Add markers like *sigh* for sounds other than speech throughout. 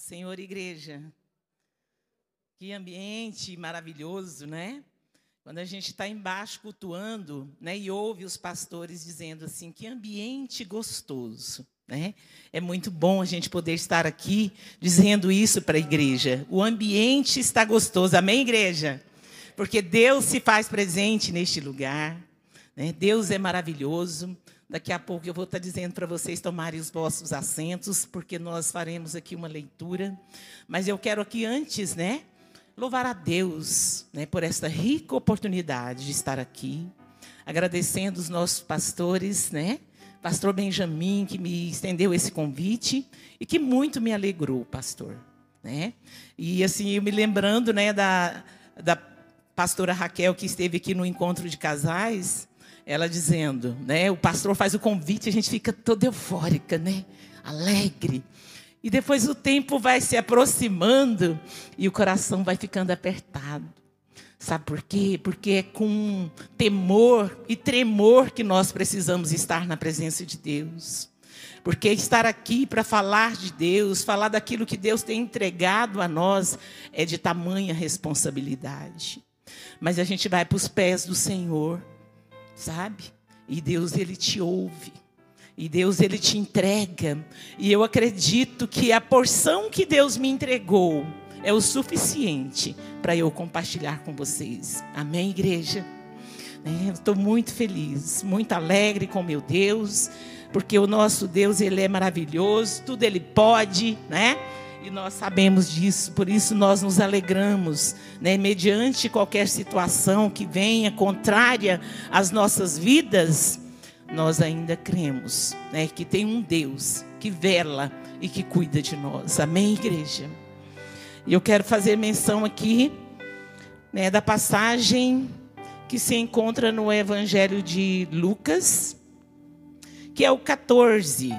Senhor, igreja. Que ambiente maravilhoso, né? Quando a gente está embaixo cultuando, né, e ouve os pastores dizendo assim, que ambiente gostoso, né? É muito bom a gente poder estar aqui dizendo isso para a igreja. O ambiente está gostoso, amém, igreja? Porque Deus se faz presente neste lugar, né? Deus é maravilhoso. Daqui a pouco eu vou estar dizendo para vocês tomarem os vossos assentos, porque nós faremos aqui uma leitura. Mas eu quero aqui antes, né, louvar a Deus, né, por esta rica oportunidade de estar aqui, agradecendo os nossos pastores, né, Pastor Benjamin que me estendeu esse convite e que muito me alegrou, pastor, né? E assim, eu me lembrando, né, da da pastora Raquel que esteve aqui no encontro de casais, ela dizendo, né? O pastor faz o convite, a gente fica toda eufórica, né? Alegre. E depois o tempo vai se aproximando e o coração vai ficando apertado. Sabe por quê? Porque é com temor e tremor que nós precisamos estar na presença de Deus. Porque estar aqui para falar de Deus, falar daquilo que Deus tem entregado a nós, é de tamanha responsabilidade. Mas a gente vai para os pés do Senhor sabe? E Deus ele te ouve. E Deus ele te entrega. E eu acredito que a porção que Deus me entregou é o suficiente para eu compartilhar com vocês. Amém, igreja? É, Estou muito feliz, muito alegre com meu Deus, porque o nosso Deus ele é maravilhoso, tudo ele pode, né? E nós sabemos disso, por isso nós nos alegramos, né? mediante qualquer situação que venha contrária às nossas vidas, nós ainda cremos né? que tem um Deus que vela e que cuida de nós. Amém, igreja? E eu quero fazer menção aqui né, da passagem que se encontra no Evangelho de Lucas, que é o 14,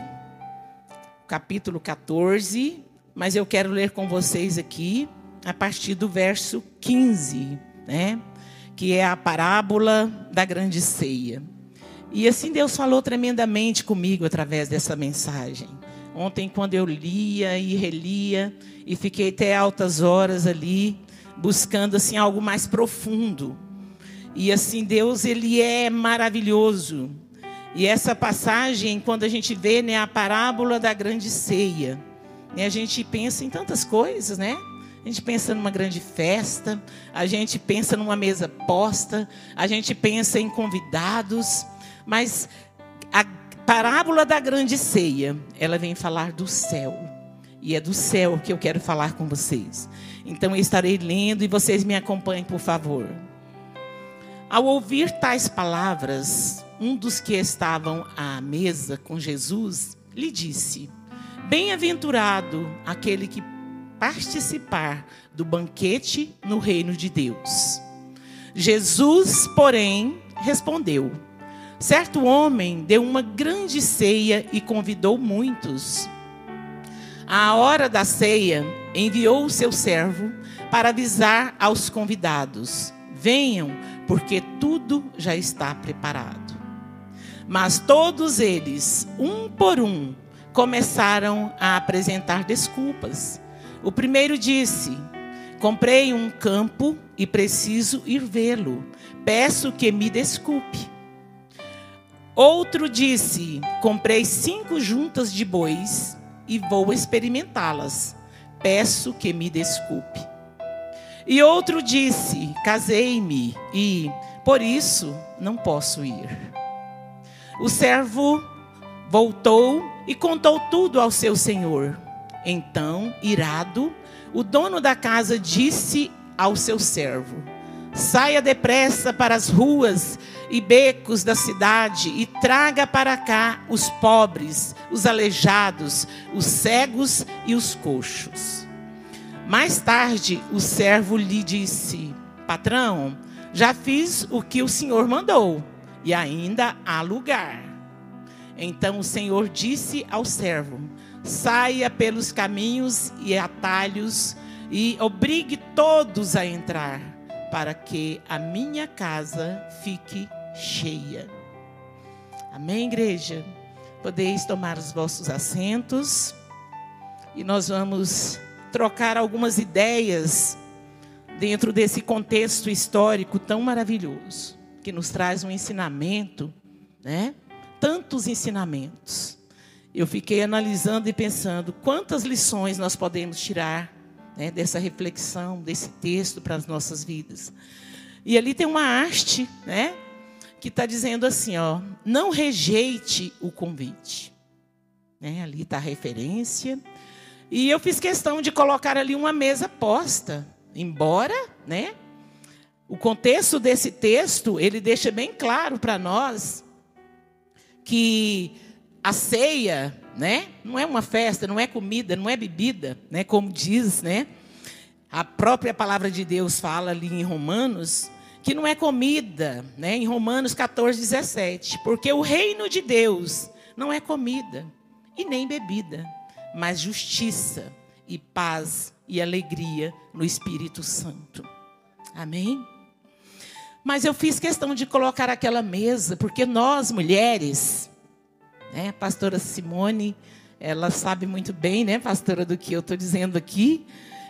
capítulo 14, mas eu quero ler com vocês aqui a partir do verso 15, né? Que é a parábola da grande ceia. E assim Deus falou tremendamente comigo através dessa mensagem. Ontem, quando eu lia e relia, e fiquei até altas horas ali, buscando assim algo mais profundo. E assim, Deus, ele é maravilhoso. E essa passagem, quando a gente vê né, a parábola da grande ceia, e a gente pensa em tantas coisas, né? A gente pensa numa grande festa, a gente pensa numa mesa posta, a gente pensa em convidados, mas a parábola da grande ceia, ela vem falar do céu. E é do céu que eu quero falar com vocês. Então eu estarei lendo e vocês me acompanhem, por favor. Ao ouvir tais palavras, um dos que estavam à mesa com Jesus lhe disse: Bem-aventurado aquele que participar do banquete no reino de Deus. Jesus, porém, respondeu: Certo homem deu uma grande ceia e convidou muitos. À hora da ceia, enviou o seu servo para avisar aos convidados: Venham, porque tudo já está preparado. Mas todos eles, um por um, começaram a apresentar desculpas. O primeiro disse: Comprei um campo e preciso ir vê-lo. Peço que me desculpe. Outro disse: Comprei cinco juntas de bois e vou experimentá-las. Peço que me desculpe. E outro disse: Casei-me e, por isso, não posso ir. O servo voltou e contou tudo ao seu senhor. Então, irado, o dono da casa disse ao seu servo: Saia depressa para as ruas e becos da cidade e traga para cá os pobres, os aleijados, os cegos e os coxos. Mais tarde, o servo lhe disse: Patrão, já fiz o que o senhor mandou e ainda há lugar. Então o Senhor disse ao servo: Saia pelos caminhos e atalhos e obrigue todos a entrar, para que a minha casa fique cheia. Amém, igreja? Podeis tomar os vossos assentos. e nós vamos trocar algumas ideias dentro desse contexto histórico tão maravilhoso, que nos traz um ensinamento, né? Tantos ensinamentos. Eu fiquei analisando e pensando quantas lições nós podemos tirar né, dessa reflexão, desse texto para as nossas vidas. E ali tem uma haste, né? Que está dizendo assim, ó, não rejeite o convite. Né, ali está a referência. E eu fiz questão de colocar ali uma mesa posta, embora, né? O contexto desse texto, ele deixa bem claro para nós que a ceia, né? Não é uma festa, não é comida, não é bebida, né? Como diz, né? A própria palavra de Deus fala ali em Romanos que não é comida, né? Em Romanos 14, 17, porque o reino de Deus não é comida e nem bebida, mas justiça e paz e alegria no Espírito Santo. Amém? Mas eu fiz questão de colocar aquela mesa, porque nós mulheres, né, a pastora Simone, ela sabe muito bem, né, pastora, do que eu estou dizendo aqui,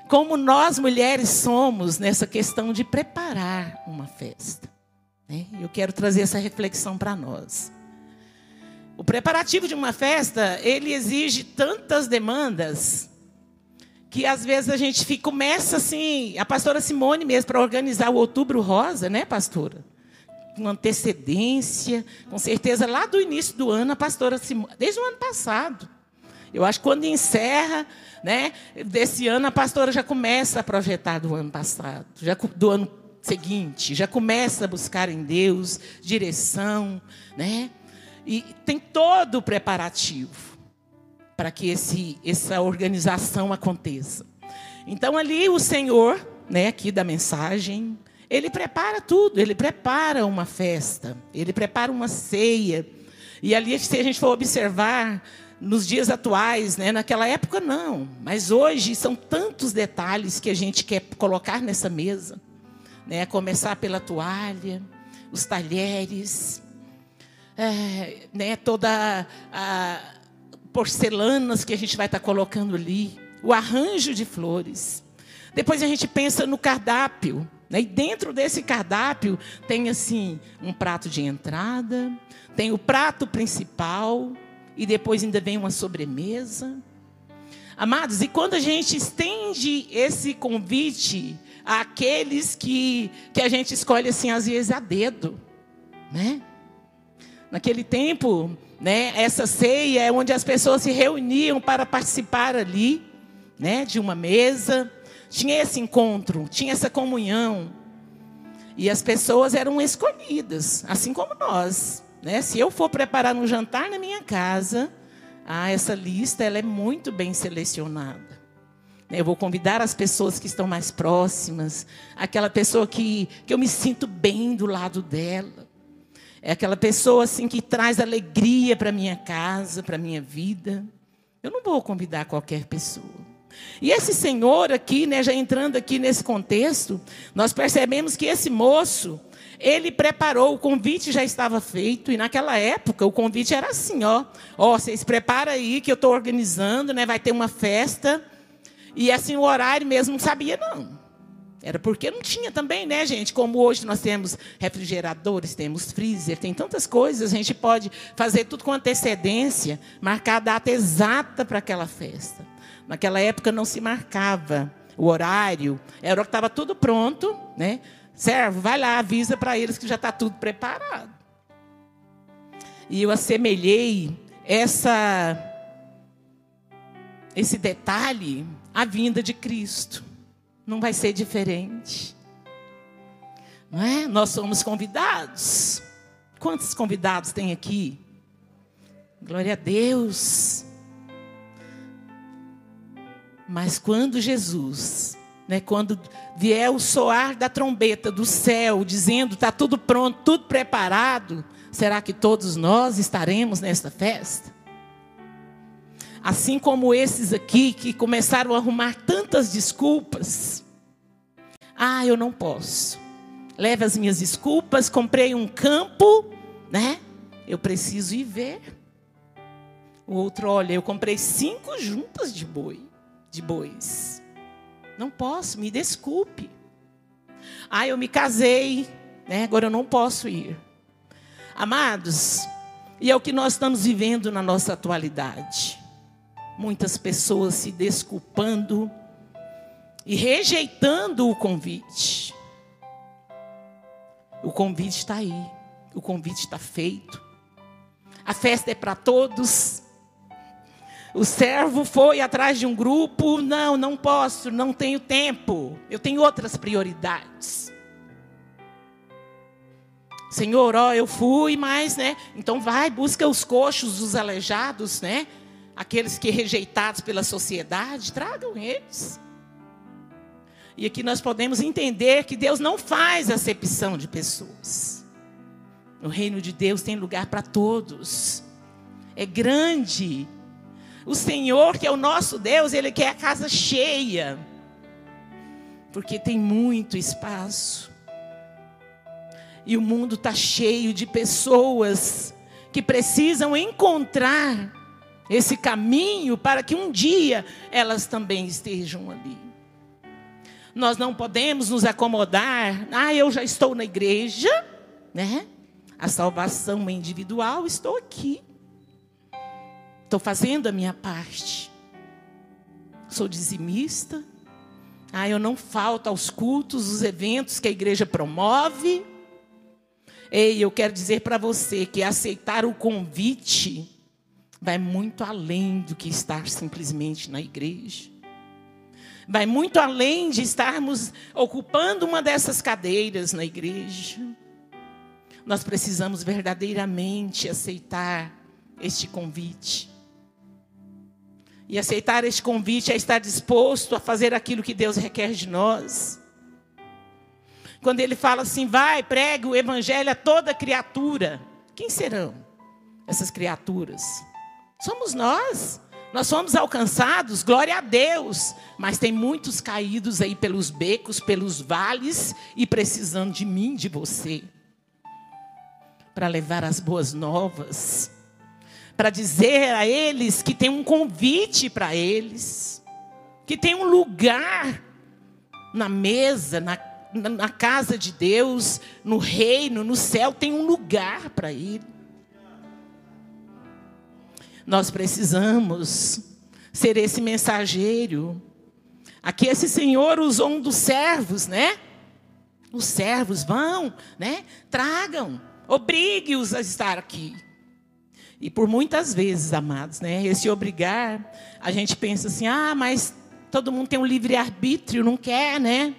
como nós mulheres somos nessa questão de preparar uma festa. Né? Eu quero trazer essa reflexão para nós. O preparativo de uma festa, ele exige tantas demandas que às vezes a gente fica, começa assim, a pastora Simone mesmo para organizar o Outubro Rosa, né, pastora? com antecedência, com certeza lá do início do ano, a pastora Simone, desde o ano passado. Eu acho que quando encerra, né, desse ano, a pastora já começa a projetar do ano passado, já do ano seguinte, já começa a buscar em Deus direção, né? E tem todo o preparativo para que esse, essa organização aconteça. Então ali o Senhor, né, aqui da mensagem, ele prepara tudo, ele prepara uma festa, ele prepara uma ceia. E ali, se a gente for observar, nos dias atuais, né, naquela época não, mas hoje são tantos detalhes que a gente quer colocar nessa mesa. Né, começar pela toalha, os talheres, é, né, toda a porcelanas que a gente vai estar colocando ali, o arranjo de flores. Depois a gente pensa no cardápio, né? E dentro desse cardápio tem assim um prato de entrada, tem o prato principal e depois ainda vem uma sobremesa. Amados, e quando a gente estende esse convite àqueles que, que a gente escolhe assim às vezes a dedo, né? Naquele tempo, né, essa ceia é onde as pessoas se reuniam para participar ali, né, de uma mesa tinha esse encontro, tinha essa comunhão. E as pessoas eram escolhidas, assim como nós. Né? Se eu for preparar um jantar na minha casa, ah, essa lista ela é muito bem selecionada. Eu vou convidar as pessoas que estão mais próximas, aquela pessoa que, que eu me sinto bem do lado dela. É aquela pessoa assim que traz alegria para minha casa, para minha vida. Eu não vou convidar qualquer pessoa. E esse senhor aqui, né, já entrando aqui nesse contexto, nós percebemos que esse moço, ele preparou, o convite já estava feito, e naquela época o convite era assim, ó, ó, vocês preparam aí que eu estou organizando, né, vai ter uma festa, e assim o horário mesmo não sabia não. Era porque não tinha também, né, gente? Como hoje nós temos refrigeradores, temos freezer, tem tantas coisas, a gente pode fazer tudo com antecedência, marcar a data exata para aquela festa. Naquela época não se marcava o horário, era que estava tudo pronto, né? Servo, vai lá, avisa para eles que já está tudo preparado. E eu assemelhei essa esse detalhe à vinda de Cristo. Não vai ser diferente. Não é? Nós somos convidados. Quantos convidados tem aqui? Glória a Deus. Mas quando Jesus, né, quando vier o soar da trombeta do céu, dizendo está tudo pronto, tudo preparado, será que todos nós estaremos nesta festa? Assim como esses aqui que começaram a arrumar tantas desculpas. Ah, eu não posso. Leve as minhas desculpas, comprei um campo, né? Eu preciso ir ver. O outro, olha, eu comprei cinco juntas de boi, de bois. Não posso, me desculpe. Ah, eu me casei, né? Agora eu não posso ir. Amados, e é o que nós estamos vivendo na nossa atualidade. Muitas pessoas se desculpando e rejeitando o convite. O convite está aí, o convite está feito. A festa é para todos. O servo foi atrás de um grupo, não, não posso, não tenho tempo, eu tenho outras prioridades. Senhor, ó, eu fui, mas, né? Então vai, busca os coxos, os aleijados, né? Aqueles que rejeitados pela sociedade, tragam eles. E aqui nós podemos entender que Deus não faz acepção de pessoas. No reino de Deus tem lugar para todos. É grande. O Senhor, que é o nosso Deus, Ele quer a casa cheia. Porque tem muito espaço. E o mundo está cheio de pessoas que precisam encontrar esse caminho para que um dia elas também estejam ali. Nós não podemos nos acomodar. Ah, eu já estou na igreja, né? A salvação é individual, estou aqui. Estou fazendo a minha parte. Sou dizimista. Ah, eu não falto aos cultos, os eventos que a igreja promove. Ei, eu quero dizer para você que aceitar o convite vai muito além do que estar simplesmente na igreja vai muito além de estarmos ocupando uma dessas cadeiras na igreja. Nós precisamos verdadeiramente aceitar este convite. E aceitar este convite é estar disposto a fazer aquilo que Deus requer de nós. Quando ele fala assim, vai, pregue o evangelho a toda criatura. Quem serão essas criaturas? Somos nós. Nós somos alcançados, glória a Deus. Mas tem muitos caídos aí pelos becos, pelos vales e precisando de mim, de você. Para levar as boas novas. Para dizer a eles que tem um convite para eles. Que tem um lugar na mesa, na, na casa de Deus, no reino, no céu, tem um lugar para ele. Nós precisamos ser esse mensageiro. Aqui esse Senhor usou um dos servos, né? Os servos vão, né? Tragam, obrigue-os a estar aqui. E por muitas vezes, amados, né? Esse obrigar, a gente pensa assim: ah, mas todo mundo tem um livre arbítrio, não quer, né?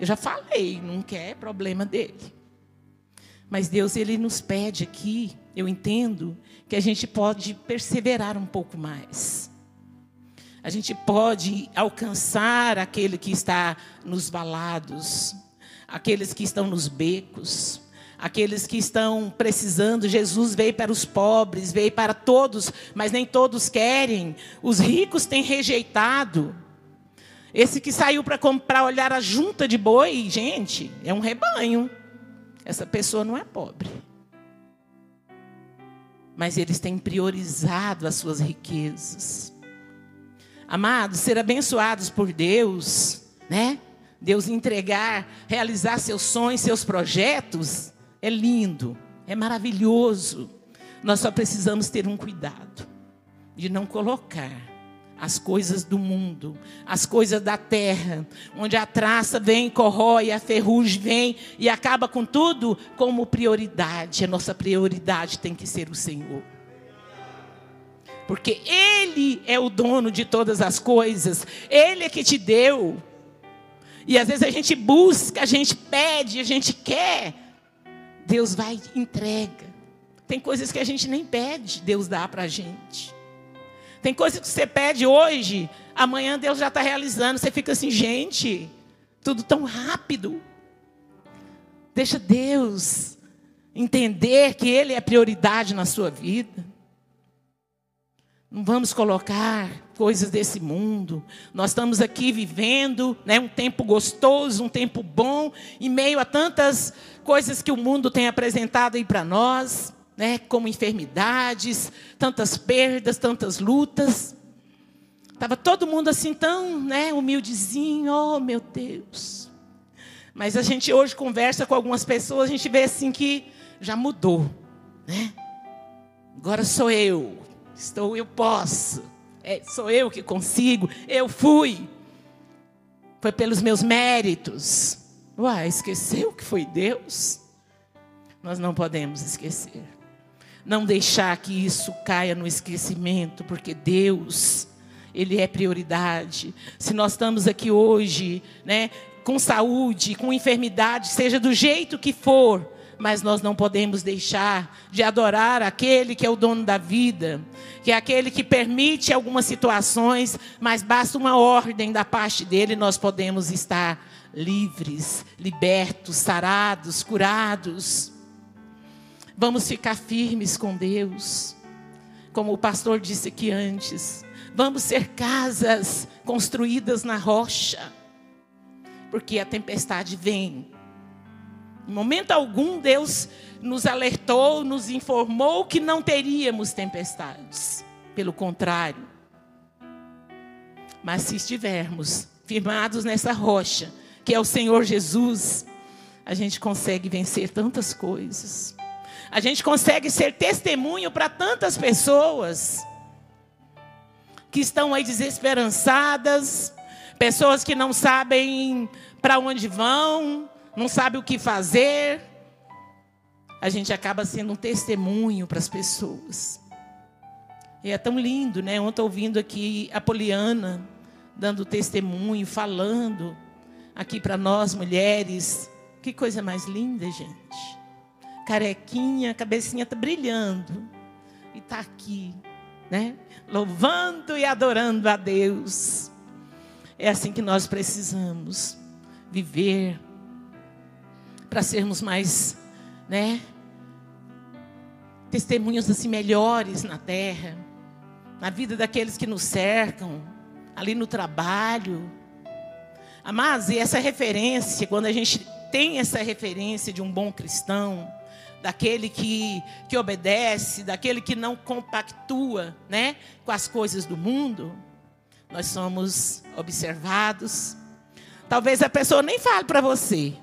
Eu já falei, não quer, é problema dele. Mas Deus ele nos pede aqui, eu entendo, que a gente pode perseverar um pouco mais. A gente pode alcançar aquele que está nos valados, aqueles que estão nos becos, aqueles que estão precisando. Jesus veio para os pobres, veio para todos, mas nem todos querem. Os ricos têm rejeitado. Esse que saiu para comprar, olhar a junta de boi, gente, é um rebanho. Essa pessoa não é pobre mas eles têm priorizado as suas riquezas. Amados, ser abençoados por Deus, né? Deus entregar, realizar seus sonhos, seus projetos, é lindo, é maravilhoso. Nós só precisamos ter um cuidado de não colocar as coisas do mundo, as coisas da terra, onde a traça vem, corrói, a ferrugem vem e acaba com tudo, como prioridade. A nossa prioridade tem que ser o Senhor. Porque Ele é o dono de todas as coisas, Ele é que te deu. E às vezes a gente busca, a gente pede, a gente quer, Deus vai e entrega. Tem coisas que a gente nem pede, Deus dá para a gente. Tem coisas que você pede hoje, amanhã Deus já está realizando. Você fica assim, gente, tudo tão rápido. Deixa Deus entender que Ele é prioridade na sua vida. Não vamos colocar coisas desse mundo. Nós estamos aqui vivendo né, um tempo gostoso, um tempo bom, em meio a tantas coisas que o mundo tem apresentado aí para nós. Né, como enfermidades, tantas perdas, tantas lutas. Estava todo mundo assim tão, né, humildezinho, oh meu Deus. Mas a gente hoje conversa com algumas pessoas, a gente vê assim que já mudou, né? Agora sou eu, estou, eu posso, é, sou eu que consigo, eu fui. Foi pelos meus méritos. Uai, esqueceu que foi Deus? Nós não podemos esquecer. Não deixar que isso caia no esquecimento, porque Deus ele é prioridade. Se nós estamos aqui hoje, né, com saúde, com enfermidade, seja do jeito que for, mas nós não podemos deixar de adorar aquele que é o dono da vida, que é aquele que permite algumas situações, mas basta uma ordem da parte dele, nós podemos estar livres, libertos, sarados, curados. Vamos ficar firmes com Deus, como o pastor disse aqui antes. Vamos ser casas construídas na rocha, porque a tempestade vem. Em momento algum, Deus nos alertou, nos informou que não teríamos tempestades. Pelo contrário. Mas se estivermos firmados nessa rocha, que é o Senhor Jesus, a gente consegue vencer tantas coisas. A gente consegue ser testemunho para tantas pessoas que estão aí desesperançadas, pessoas que não sabem para onde vão, não sabem o que fazer. A gente acaba sendo um testemunho para as pessoas. E é tão lindo, né? Ontem ouvindo aqui a Poliana dando testemunho, falando aqui para nós mulheres. Que coisa mais linda, gente. Carequinha, cabecinha tá brilhando e tá aqui, né? louvando e adorando a Deus. É assim que nós precisamos viver para sermos mais, né, testemunhos assim melhores na terra, na vida daqueles que nos cercam, ali no trabalho. Mas e essa referência, quando a gente tem essa referência de um bom cristão, daquele que, que obedece, daquele que não compactua né, com as coisas do mundo, nós somos observados. Talvez a pessoa nem fale para você,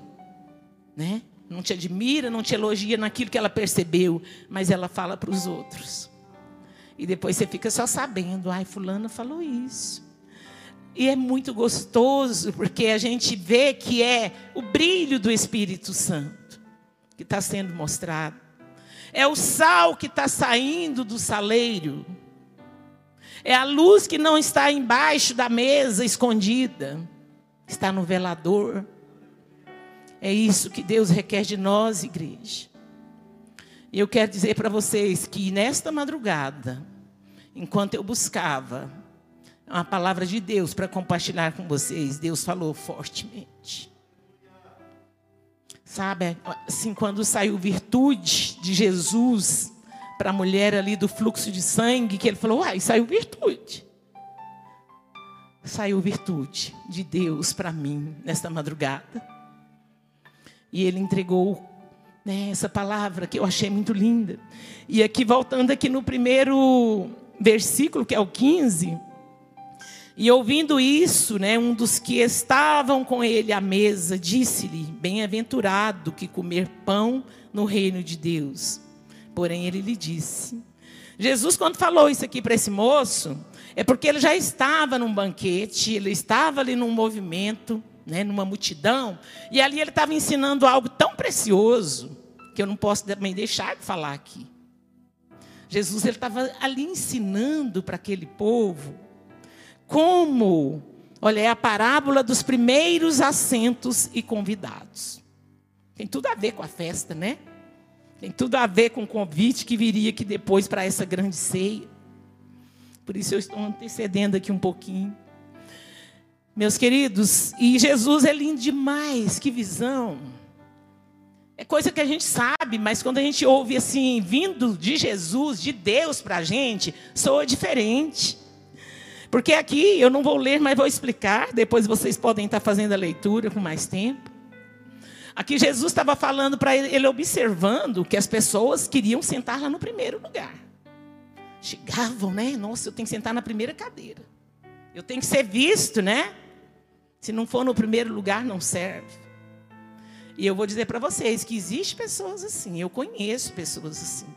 né? não te admira, não te elogia naquilo que ela percebeu, mas ela fala para os outros. E depois você fica só sabendo, ai, fulano falou isso. E é muito gostoso, porque a gente vê que é o brilho do Espírito Santo que está sendo mostrado. É o sal que está saindo do saleiro. É a luz que não está embaixo da mesa escondida. Está no velador. É isso que Deus requer de nós, igreja. E eu quero dizer para vocês que nesta madrugada, enquanto eu buscava uma palavra de Deus para compartilhar com vocês, Deus falou fortemente. Sabe, assim, quando saiu virtude de Jesus para a mulher ali do fluxo de sangue, que ele falou, uai, saiu virtude. Saiu virtude de Deus para mim nesta madrugada. E ele entregou né, essa palavra que eu achei muito linda. E aqui, voltando aqui no primeiro versículo, que é o 15, e ouvindo isso, né, um dos que estavam com ele à mesa disse-lhe: Bem-aventurado que comer pão no reino de Deus. Porém, ele lhe disse: Jesus, quando falou isso aqui para esse moço, é porque ele já estava num banquete, ele estava ali num movimento, né, numa multidão, e ali ele estava ensinando algo tão precioso que eu não posso também deixar de falar aqui. Jesus ele estava ali ensinando para aquele povo como, olha, é a parábola dos primeiros assentos e convidados. Tem tudo a ver com a festa, né? Tem tudo a ver com o convite que viria aqui depois para essa grande ceia. Por isso eu estou antecedendo aqui um pouquinho. Meus queridos, e Jesus é lindo demais, que visão. É coisa que a gente sabe, mas quando a gente ouve assim, vindo de Jesus, de Deus para a gente, soa diferente. Porque aqui eu não vou ler, mas vou explicar. Depois vocês podem estar fazendo a leitura com mais tempo. Aqui Jesus estava falando para ele, ele observando que as pessoas queriam sentar lá no primeiro lugar. Chegavam, né? Nossa, eu tenho que sentar na primeira cadeira. Eu tenho que ser visto, né? Se não for no primeiro lugar, não serve. E eu vou dizer para vocês que existe pessoas assim. Eu conheço pessoas assim.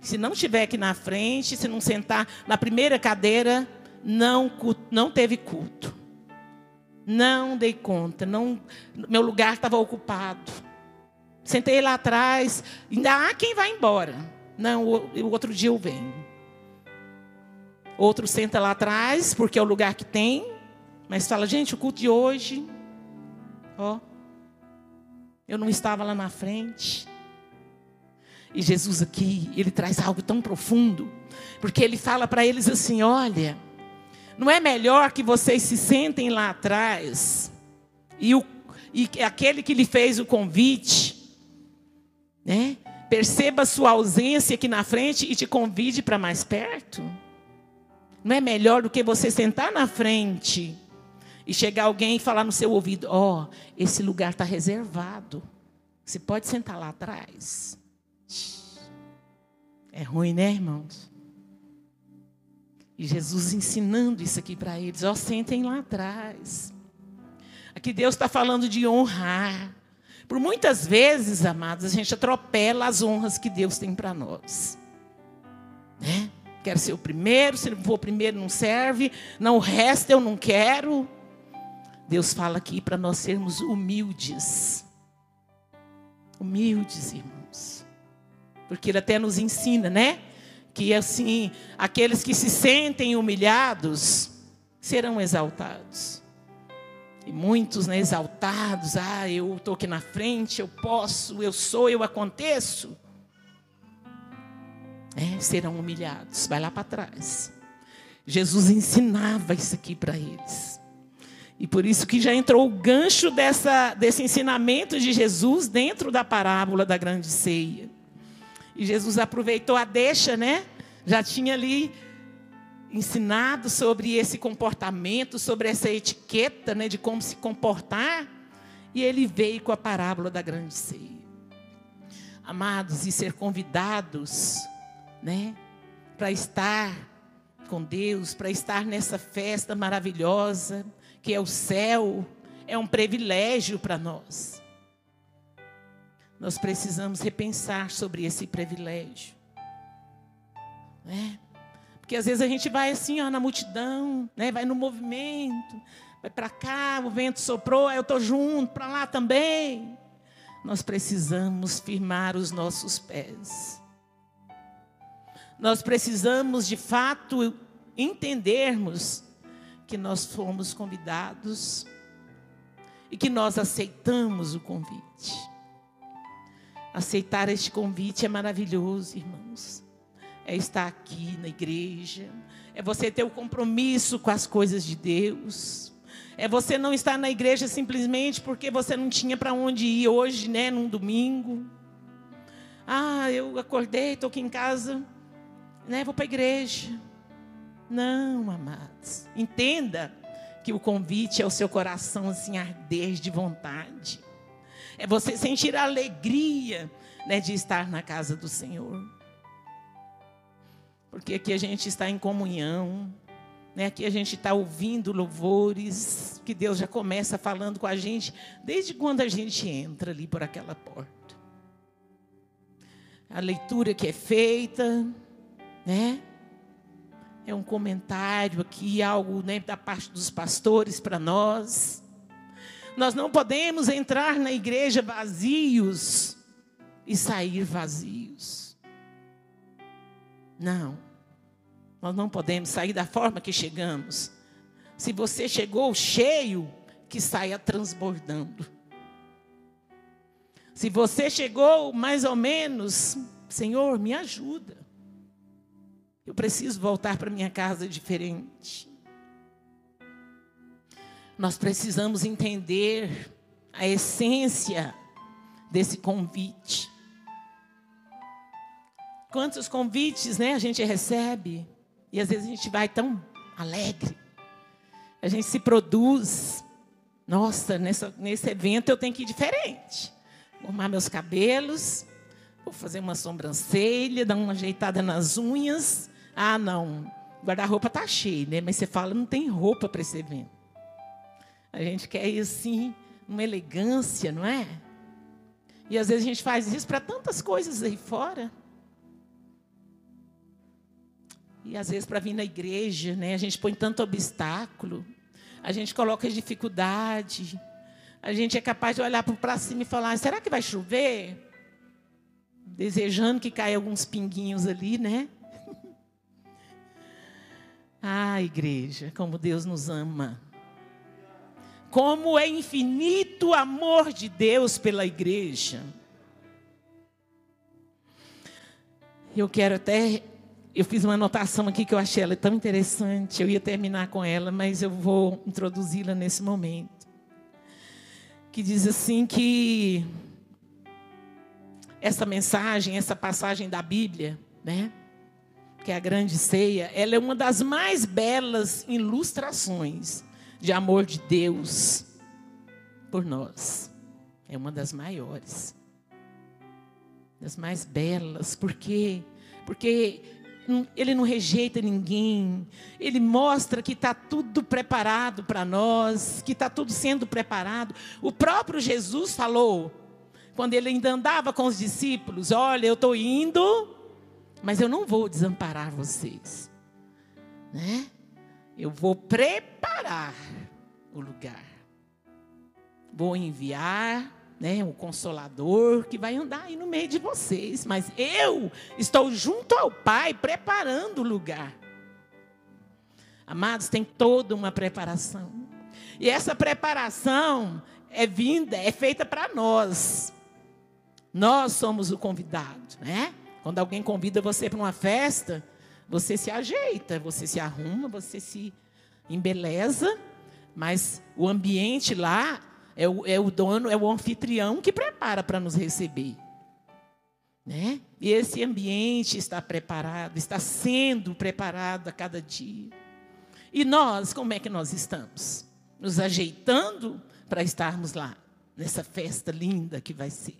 Se não estiver aqui na frente, se não sentar na primeira cadeira, não, não teve culto. Não dei conta, não, meu lugar estava ocupado. Sentei lá atrás, ainda há quem vai embora. Não, o, o outro dia eu venho. Outro senta lá atrás, porque é o lugar que tem, mas fala, gente, o culto de hoje, ó, eu não estava lá na frente. E Jesus aqui, ele traz algo tão profundo, porque ele fala para eles assim: olha, não é melhor que vocês se sentem lá atrás e, o, e aquele que lhe fez o convite, né, perceba sua ausência aqui na frente e te convide para mais perto? Não é melhor do que você sentar na frente e chegar alguém e falar no seu ouvido: Ó, oh, esse lugar está reservado. Você pode sentar lá atrás. É ruim, né, irmãos? E Jesus ensinando isso aqui para eles: ó, sentem lá atrás. Aqui Deus está falando de honrar. Por muitas vezes, amados, a gente atropela as honras que Deus tem para nós. Né? Quero ser o primeiro, se não for o primeiro, não serve. Não, o resto eu não quero. Deus fala aqui para nós sermos humildes. Humildes, irmãos. Porque Ele até nos ensina, né? Que assim, aqueles que se sentem humilhados serão exaltados. E muitos né, exaltados, ah, eu estou aqui na frente, eu posso, eu sou, eu aconteço. É, serão humilhados. Vai lá para trás. Jesus ensinava isso aqui para eles. E por isso que já entrou o gancho dessa, desse ensinamento de Jesus dentro da parábola da grande ceia. E Jesus aproveitou a deixa, né? Já tinha ali ensinado sobre esse comportamento, sobre essa etiqueta, né, de como se comportar, e ele veio com a parábola da grande ceia. Amados, e ser convidados, né, para estar com Deus, para estar nessa festa maravilhosa, que é o céu, é um privilégio para nós nós precisamos repensar sobre esse privilégio. Né? Porque às vezes a gente vai assim, ó, na multidão, né? vai no movimento, vai para cá, o vento soprou, eu estou junto, para lá também. Nós precisamos firmar os nossos pés. Nós precisamos, de fato, entendermos que nós fomos convidados e que nós aceitamos o convite. Aceitar este convite é maravilhoso, irmãos. É estar aqui na igreja, é você ter o compromisso com as coisas de Deus. É você não estar na igreja simplesmente porque você não tinha para onde ir hoje, né, num domingo. Ah, eu acordei, estou aqui em casa, né, vou para a igreja. Não, amados. Entenda que o convite é o seu coração assim arder de vontade. É você sentir a alegria né, de estar na casa do Senhor. Porque aqui a gente está em comunhão, né? aqui a gente está ouvindo louvores, que Deus já começa falando com a gente desde quando a gente entra ali por aquela porta. A leitura que é feita, né? É um comentário aqui, algo né, da parte dos pastores para nós. Nós não podemos entrar na igreja vazios e sair vazios. Não. Nós não podemos sair da forma que chegamos. Se você chegou cheio, que saia transbordando. Se você chegou mais ou menos, Senhor, me ajuda. Eu preciso voltar para minha casa diferente. Nós precisamos entender a essência desse convite. Quantos convites, né, a gente recebe e às vezes a gente vai tão alegre. A gente se produz. Nossa, nessa, nesse evento eu tenho que ir diferente. arrumar meus cabelos, vou fazer uma sobrancelha, dar uma ajeitada nas unhas. Ah, não, guarda-roupa tá cheio, né? Mas você fala, não tem roupa para esse evento. A gente quer ir assim, uma elegância, não é? E às vezes a gente faz isso para tantas coisas aí fora. E às vezes para vir na igreja, né, a gente põe tanto obstáculo, a gente coloca dificuldade, a gente é capaz de olhar para cima e falar: será que vai chover? Desejando que caia alguns pinguinhos ali, né? *laughs* ah, igreja, como Deus nos ama. Como é infinito o amor de Deus pela igreja. Eu quero até. Eu fiz uma anotação aqui que eu achei ela tão interessante. Eu ia terminar com ela, mas eu vou introduzi-la nesse momento. Que diz assim que essa mensagem, essa passagem da Bíblia, né? Que é a grande ceia, ela é uma das mais belas ilustrações de amor de Deus por nós. É uma das maiores, das mais belas, porque porque ele não rejeita ninguém, ele mostra que está tudo preparado para nós, que está tudo sendo preparado. O próprio Jesus falou, quando ele ainda andava com os discípulos: Olha, eu estou indo, mas eu não vou desamparar vocês, né? Eu vou preparar o lugar. Vou enviar né, um consolador que vai andar aí no meio de vocês, mas eu estou junto ao Pai preparando o lugar. Amados, tem toda uma preparação. E essa preparação é vinda, é feita para nós. Nós somos o convidado, né? Quando alguém convida você para uma festa, você se ajeita, você se arruma, você se embeleza, mas o ambiente lá é o, é o dono, é o anfitrião que prepara para nos receber. Né? E esse ambiente está preparado, está sendo preparado a cada dia. E nós, como é que nós estamos? Nos ajeitando para estarmos lá, nessa festa linda que vai ser.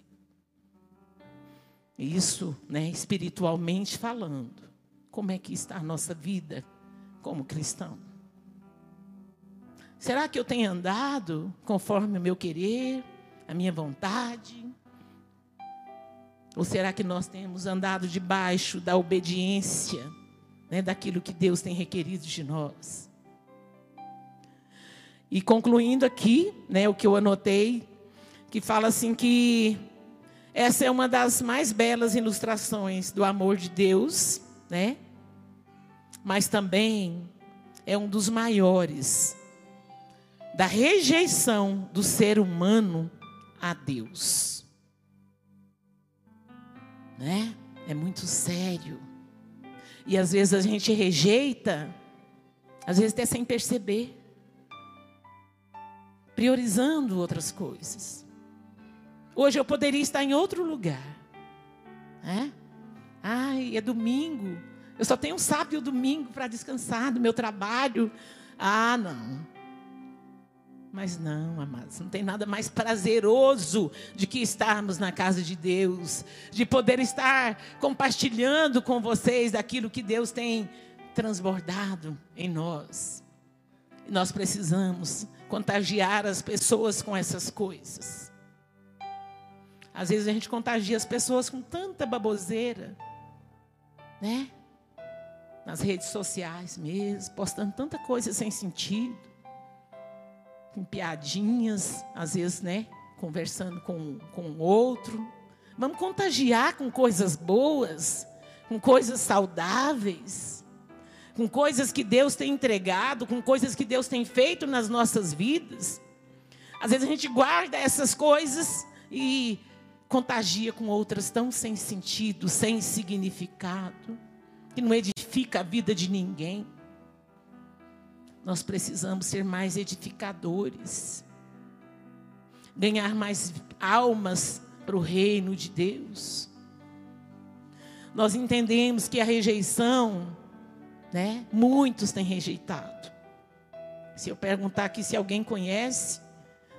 Isso, né, espiritualmente falando. Como é que está a nossa vida como cristão? Será que eu tenho andado conforme o meu querer, a minha vontade? Ou será que nós temos andado debaixo da obediência, né, daquilo que Deus tem requerido de nós? E concluindo aqui, né, o que eu anotei, que fala assim que essa é uma das mais belas ilustrações do amor de Deus, né? Mas também é um dos maiores da rejeição do ser humano a Deus. Né? É muito sério. E às vezes a gente rejeita, às vezes até sem perceber, priorizando outras coisas. Hoje eu poderia estar em outro lugar. Né? Ai, é domingo. Eu só tenho sábado e o domingo para descansar do meu trabalho. Ah, não. Mas não, amados, não tem nada mais prazeroso de que estarmos na casa de Deus, de poder estar compartilhando com vocês daquilo que Deus tem transbordado em nós. E nós precisamos contagiar as pessoas com essas coisas. Às vezes a gente contagia as pessoas com tanta baboseira, né? Nas redes sociais mesmo, postando tanta coisa sem sentido, com piadinhas, às vezes, né? Conversando com, com outro. Vamos contagiar com coisas boas, com coisas saudáveis, com coisas que Deus tem entregado, com coisas que Deus tem feito nas nossas vidas. Às vezes a gente guarda essas coisas e contagia com outras tão sem sentido, sem significado que não edifica a vida de ninguém. Nós precisamos ser mais edificadores, ganhar mais almas para o reino de Deus. Nós entendemos que a rejeição, né? Muitos têm rejeitado. Se eu perguntar aqui se alguém conhece,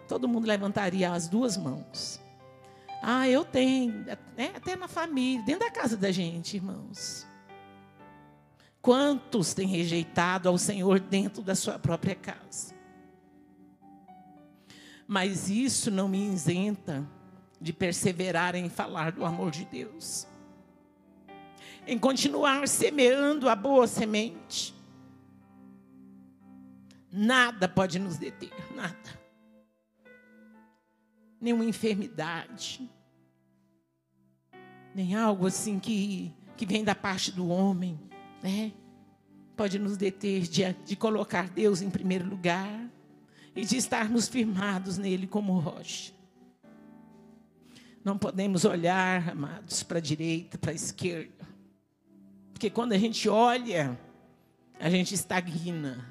todo mundo levantaria as duas mãos. Ah, eu tenho, né? até na família, dentro da casa da gente, irmãos. Quantos têm rejeitado ao Senhor dentro da sua própria casa? Mas isso não me isenta de perseverar em falar do amor de Deus, em continuar semeando a boa semente. Nada pode nos deter, nada. Nenhuma enfermidade, nem algo assim que, que vem da parte do homem, né? Pode nos deter de, de colocar Deus em primeiro lugar e de estarmos firmados nele como rocha. Não podemos olhar, amados, para a direita, para a esquerda. Porque quando a gente olha, a gente estagna,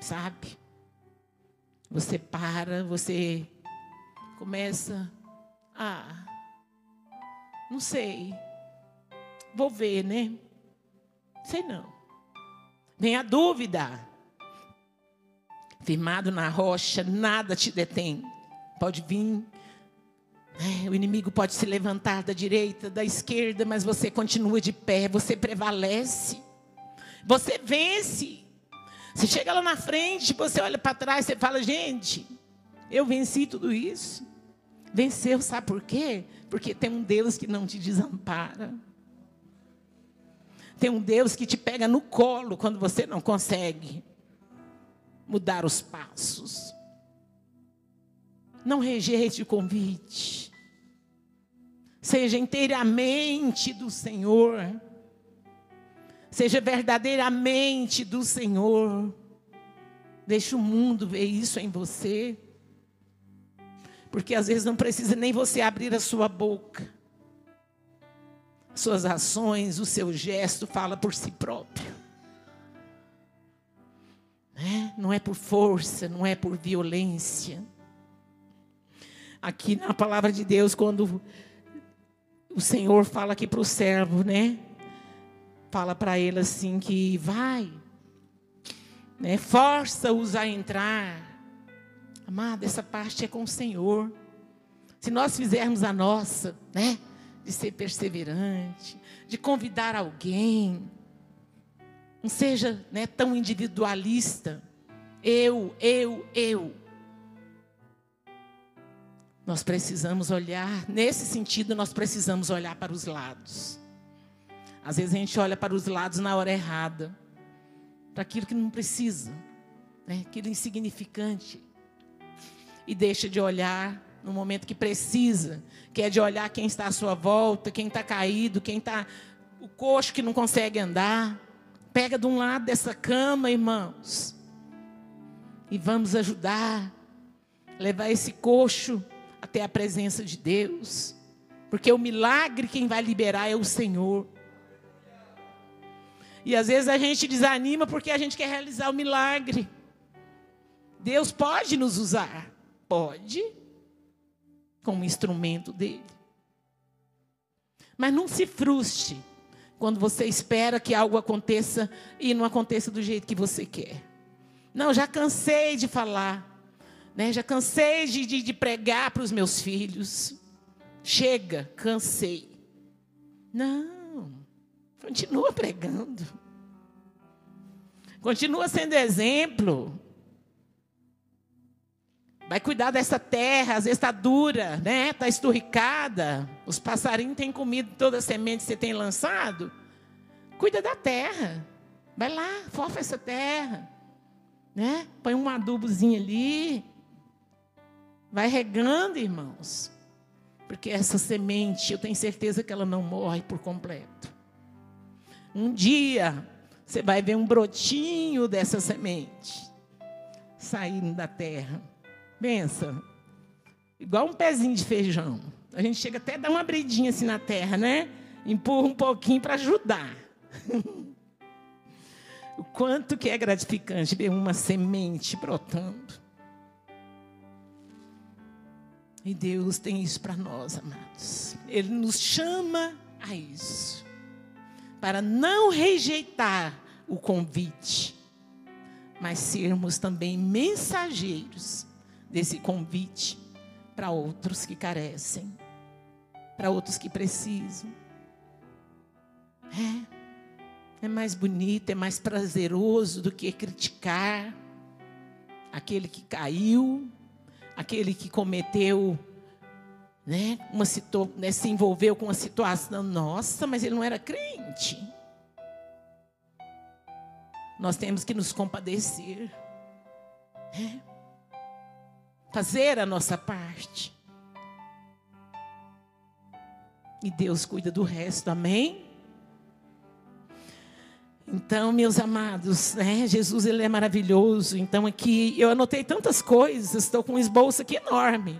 sabe? Você para, você começa a. Não sei. Vou ver, né? Sei não. Vem a dúvida firmado na rocha, nada te detém. Pode vir, é, o inimigo pode se levantar da direita, da esquerda, mas você continua de pé, você prevalece, você vence. Você chega lá na frente, você olha para trás, você fala: gente, eu venci tudo isso. Venceu, sabe por quê? Porque tem um Deus que não te desampara. Tem um Deus que te pega no colo quando você não consegue mudar os passos. Não rejeite o convite. Seja inteiramente do Senhor. Seja verdadeiramente do Senhor. Deixe o mundo ver isso em você. Porque às vezes não precisa nem você abrir a sua boca. Suas ações, o seu gesto fala por si próprio. Né? Não é por força, não é por violência. Aqui na palavra de Deus, quando o Senhor fala aqui para o servo, né? Fala para ele assim que vai, né? Força-os a entrar. Amado, essa parte é com o Senhor. Se nós fizermos a nossa, né? De ser perseverante, de convidar alguém, não seja né, tão individualista. Eu, eu, eu. Nós precisamos olhar, nesse sentido, nós precisamos olhar para os lados. Às vezes a gente olha para os lados na hora errada, para aquilo que não precisa, né? aquilo insignificante, e deixa de olhar no momento que precisa, que é de olhar quem está à sua volta, quem está caído, quem está o coxo que não consegue andar. Pega de um lado dessa cama, irmãos, e vamos ajudar, levar esse coxo até a presença de Deus, porque o milagre quem vai liberar é o Senhor. E às vezes a gente desanima porque a gente quer realizar o milagre. Deus pode nos usar, pode, como instrumento dele. Mas não se frustre quando você espera que algo aconteça e não aconteça do jeito que você quer. Não, já cansei de falar, né? já cansei de, de, de pregar para os meus filhos. Chega, cansei. Não, continua pregando. Continua sendo exemplo. Vai cuidar dessa terra, às vezes está dura, né? Está esturricada. Os passarinhos têm comido toda a semente que você tem lançado. Cuida da terra. Vai lá, fofa essa terra. Né? Põe um adubozinho ali. Vai regando, irmãos. Porque essa semente, eu tenho certeza que ela não morre por completo. Um dia, você vai ver um brotinho dessa semente saindo da terra. Pensa, igual um pezinho de feijão. A gente chega até a dar uma abridinha assim na terra, né? Empurra um pouquinho para ajudar. *laughs* o quanto que é gratificante ver uma semente brotando. E Deus tem isso para nós, amados. Ele nos chama a isso. Para não rejeitar o convite, mas sermos também mensageiros desse convite para outros que carecem. para outros que precisam. É. É mais bonito, é mais prazeroso do que criticar aquele que caiu, aquele que cometeu, né, uma situ, né, se envolveu com uma situação, nossa, mas ele não era crente. Nós temos que nos compadecer, né? Fazer a nossa parte. E Deus cuida do resto, amém? Então, meus amados, né, Jesus ele é maravilhoso. Então, aqui eu anotei tantas coisas, estou com um esboço aqui enorme.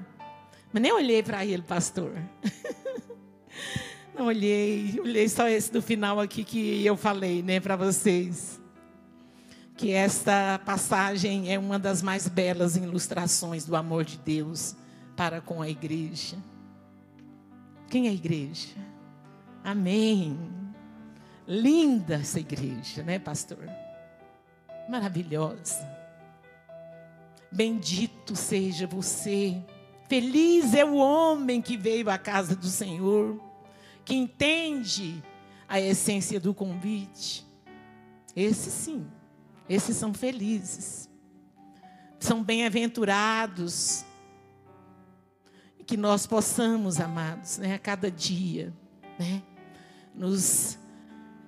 Mas nem olhei para ele, pastor. *laughs* Não olhei, olhei só esse do final aqui que eu falei, né, para vocês. Que esta passagem é uma das mais belas ilustrações do amor de Deus para com a igreja. Quem é a igreja? Amém. Linda essa igreja, né, pastor? Maravilhosa. Bendito seja você. Feliz é o homem que veio à casa do Senhor, que entende a essência do convite. Esses sim, esses são felizes. São bem-aventurados. E que nós possamos, amados, né, a cada dia, né, nos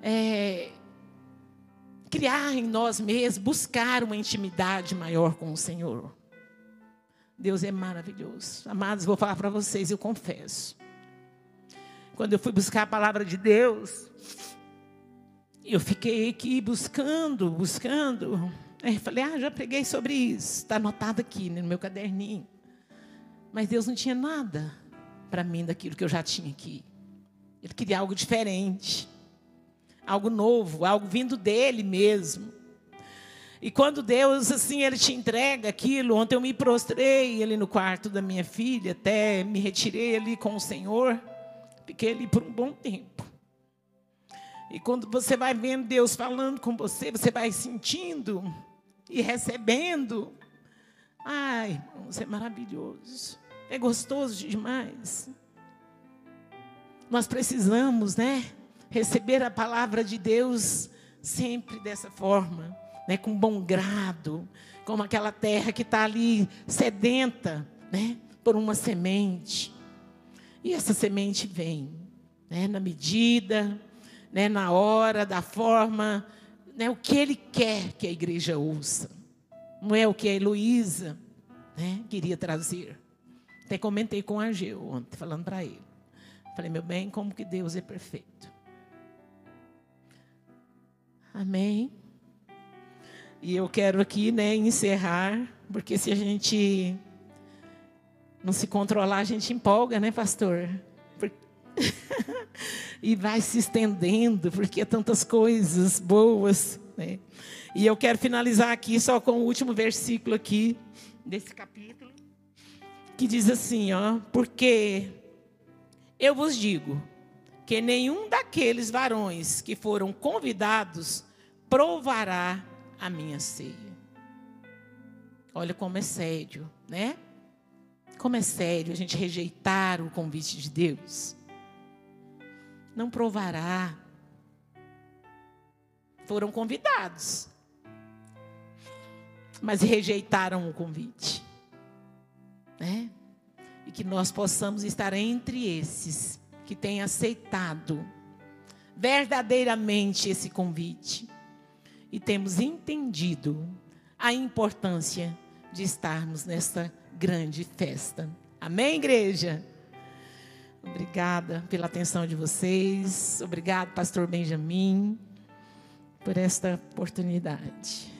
é, criar em nós mesmos, buscar uma intimidade maior com o Senhor. Deus é maravilhoso. Amados, vou falar para vocês, eu confesso. Quando eu fui buscar a palavra de Deus, eu fiquei aqui buscando, buscando. Aí falei, ah, já preguei sobre isso. Está anotado aqui né, no meu caderninho. Mas Deus não tinha nada para mim daquilo que eu já tinha aqui. Ele queria algo diferente algo novo, algo vindo dele mesmo. E quando Deus, assim, Ele te entrega aquilo, ontem eu me prostrei ali no quarto da minha filha, até me retirei ali com o Senhor, fiquei ali por um bom tempo. E quando você vai vendo Deus falando com você, você vai sentindo e recebendo. Ai, irmãos, é maravilhoso. É gostoso demais. Nós precisamos, né? receber a palavra de Deus sempre dessa forma, né, com bom grado, como aquela terra que está ali sedenta, né, por uma semente. E essa semente vem, né, na medida, né, na hora, da forma, né, o que Ele quer que a igreja ouça. Não é o que a Heloísa né, queria trazer. Até comentei com o Ageu ontem, falando para ele. Falei, meu bem, como que Deus é perfeito. Amém. E eu quero aqui, né, encerrar, porque se a gente não se controlar, a gente empolga, né, pastor? *laughs* e vai se estendendo, porque é tantas coisas boas, né? E eu quero finalizar aqui só com o último versículo aqui desse capítulo, que diz assim, ó, porque eu vos digo, que nenhum daqueles varões que foram convidados provará a minha ceia. Olha como é sério, né? Como é sério a gente rejeitar o convite de Deus. Não provará. Foram convidados, mas rejeitaram o convite. Né? E que nós possamos estar entre esses que tem aceitado verdadeiramente esse convite e temos entendido a importância de estarmos nesta grande festa. Amém, igreja? Obrigada pela atenção de vocês. Obrigado, pastor Benjamin, por esta oportunidade.